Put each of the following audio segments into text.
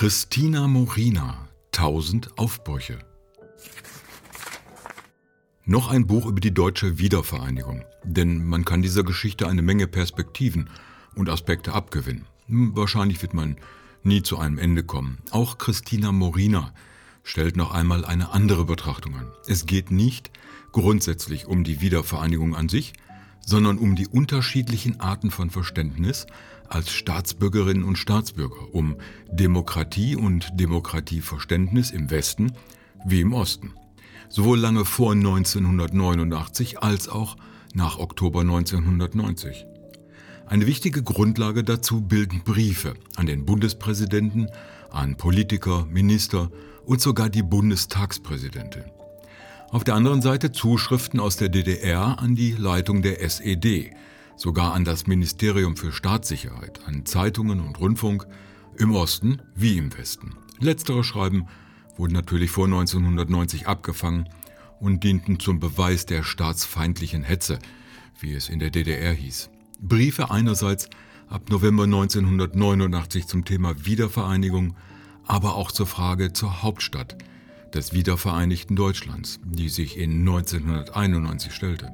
Christina Morina, Tausend Aufbrüche. Noch ein Buch über die deutsche Wiedervereinigung, denn man kann dieser Geschichte eine Menge Perspektiven und Aspekte abgewinnen. Hm, wahrscheinlich wird man nie zu einem Ende kommen. Auch Christina Morina stellt noch einmal eine andere Betrachtung an. Es geht nicht grundsätzlich um die Wiedervereinigung an sich, sondern um die unterschiedlichen Arten von Verständnis als Staatsbürgerinnen und Staatsbürger, um Demokratie und Demokratieverständnis im Westen wie im Osten. Sowohl lange vor 1989 als auch nach Oktober 1990. Eine wichtige Grundlage dazu bilden Briefe an den Bundespräsidenten, an Politiker, Minister und sogar die Bundestagspräsidentin. Auf der anderen Seite Zuschriften aus der DDR an die Leitung der SED, sogar an das Ministerium für Staatssicherheit, an Zeitungen und Rundfunk im Osten wie im Westen. Letztere Schreiben wurden natürlich vor 1990 abgefangen und dienten zum Beweis der staatsfeindlichen Hetze, wie es in der DDR hieß. Briefe einerseits ab November 1989 zum Thema Wiedervereinigung, aber auch zur Frage zur Hauptstadt des wiedervereinigten Deutschlands, die sich in 1991 stellte.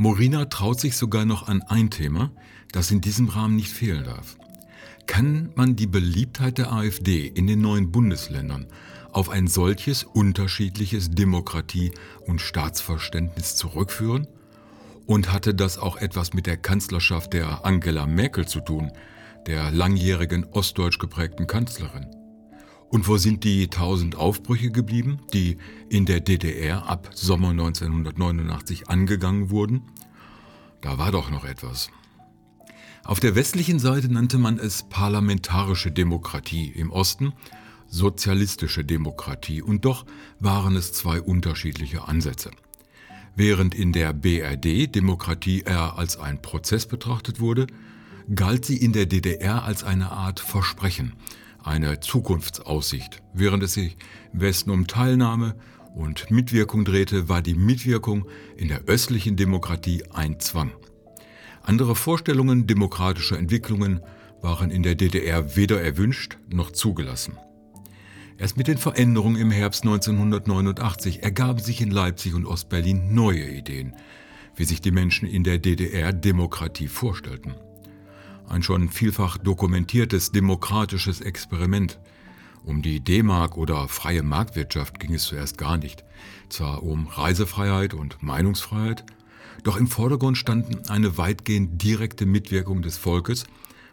Morina traut sich sogar noch an ein Thema, das in diesem Rahmen nicht fehlen darf. Kann man die Beliebtheit der AfD in den neuen Bundesländern auf ein solches unterschiedliches Demokratie- und Staatsverständnis zurückführen? Und hatte das auch etwas mit der Kanzlerschaft der Angela Merkel zu tun, der langjährigen ostdeutsch geprägten Kanzlerin? Und wo sind die tausend Aufbrüche geblieben, die in der DDR ab Sommer 1989 angegangen wurden? Da war doch noch etwas. Auf der westlichen Seite nannte man es parlamentarische Demokratie, im Osten sozialistische Demokratie, und doch waren es zwei unterschiedliche Ansätze. Während in der BRD Demokratie eher als ein Prozess betrachtet wurde, galt sie in der DDR als eine Art Versprechen, eine Zukunftsaussicht. Während es sich im Westen um Teilnahme und Mitwirkung drehte, war die Mitwirkung in der östlichen Demokratie ein Zwang. Andere Vorstellungen demokratischer Entwicklungen waren in der DDR weder erwünscht noch zugelassen. Erst mit den Veränderungen im Herbst 1989 ergaben sich in Leipzig und Ostberlin neue Ideen, wie sich die Menschen in der DDR Demokratie vorstellten ein schon vielfach dokumentiertes demokratisches Experiment. Um die D-Mark oder freie Marktwirtschaft ging es zuerst gar nicht. Zwar um Reisefreiheit und Meinungsfreiheit, doch im Vordergrund standen eine weitgehend direkte Mitwirkung des Volkes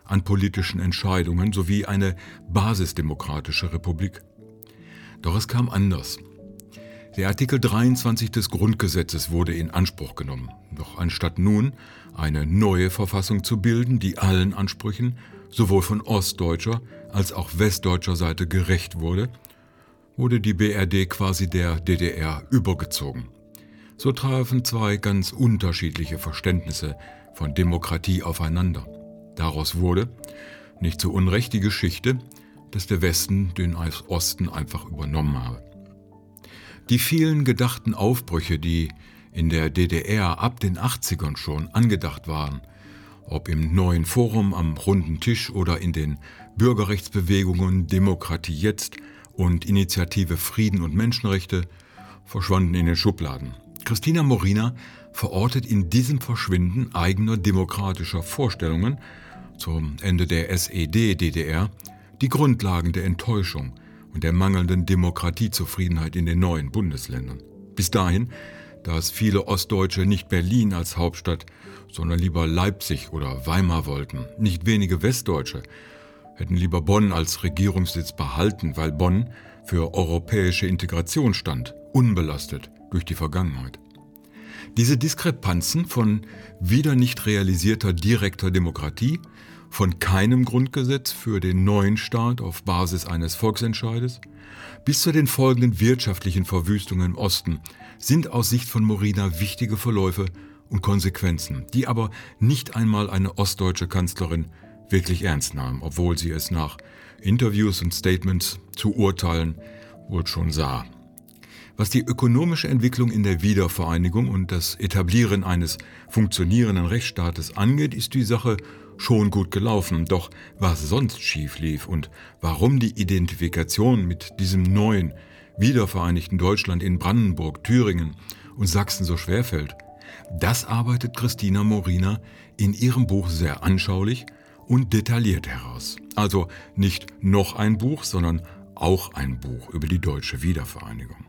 an politischen Entscheidungen sowie eine basisdemokratische Republik. Doch es kam anders. Der Artikel 23 des Grundgesetzes wurde in Anspruch genommen. Doch anstatt nun eine neue Verfassung zu bilden, die allen Ansprüchen sowohl von ostdeutscher als auch westdeutscher Seite gerecht wurde, wurde die BRD quasi der DDR übergezogen. So trafen zwei ganz unterschiedliche Verständnisse von Demokratie aufeinander. Daraus wurde, nicht zu Unrecht, die Geschichte, dass der Westen den Osten einfach übernommen habe. Die vielen gedachten Aufbrüche, die in der DDR ab den 80ern schon angedacht waren, ob im neuen Forum am runden Tisch oder in den Bürgerrechtsbewegungen Demokratie jetzt und Initiative Frieden und Menschenrechte, verschwanden in den Schubladen. Christina Morina verortet in diesem Verschwinden eigener demokratischer Vorstellungen zum Ende der SED-DDR die Grundlagen der Enttäuschung, und der mangelnden Demokratiezufriedenheit in den neuen Bundesländern. Bis dahin, dass viele Ostdeutsche nicht Berlin als Hauptstadt, sondern lieber Leipzig oder Weimar wollten. Nicht wenige Westdeutsche hätten lieber Bonn als Regierungssitz behalten, weil Bonn für europäische Integration stand, unbelastet durch die Vergangenheit. Diese Diskrepanzen von wieder nicht realisierter direkter Demokratie von keinem Grundgesetz für den neuen Staat auf Basis eines Volksentscheides bis zu den folgenden wirtschaftlichen Verwüstungen im Osten sind aus Sicht von Morina wichtige Verläufe und Konsequenzen, die aber nicht einmal eine ostdeutsche Kanzlerin wirklich ernst nahm, obwohl sie es nach Interviews und Statements zu urteilen wohl schon sah. Was die ökonomische Entwicklung in der Wiedervereinigung und das Etablieren eines funktionierenden Rechtsstaates angeht, ist die Sache schon gut gelaufen. Doch was sonst schief lief und warum die Identifikation mit diesem neuen, wiedervereinigten Deutschland in Brandenburg, Thüringen und Sachsen so schwer fällt, das arbeitet Christina Morina in ihrem Buch sehr anschaulich und detailliert heraus. Also nicht noch ein Buch, sondern auch ein Buch über die deutsche Wiedervereinigung.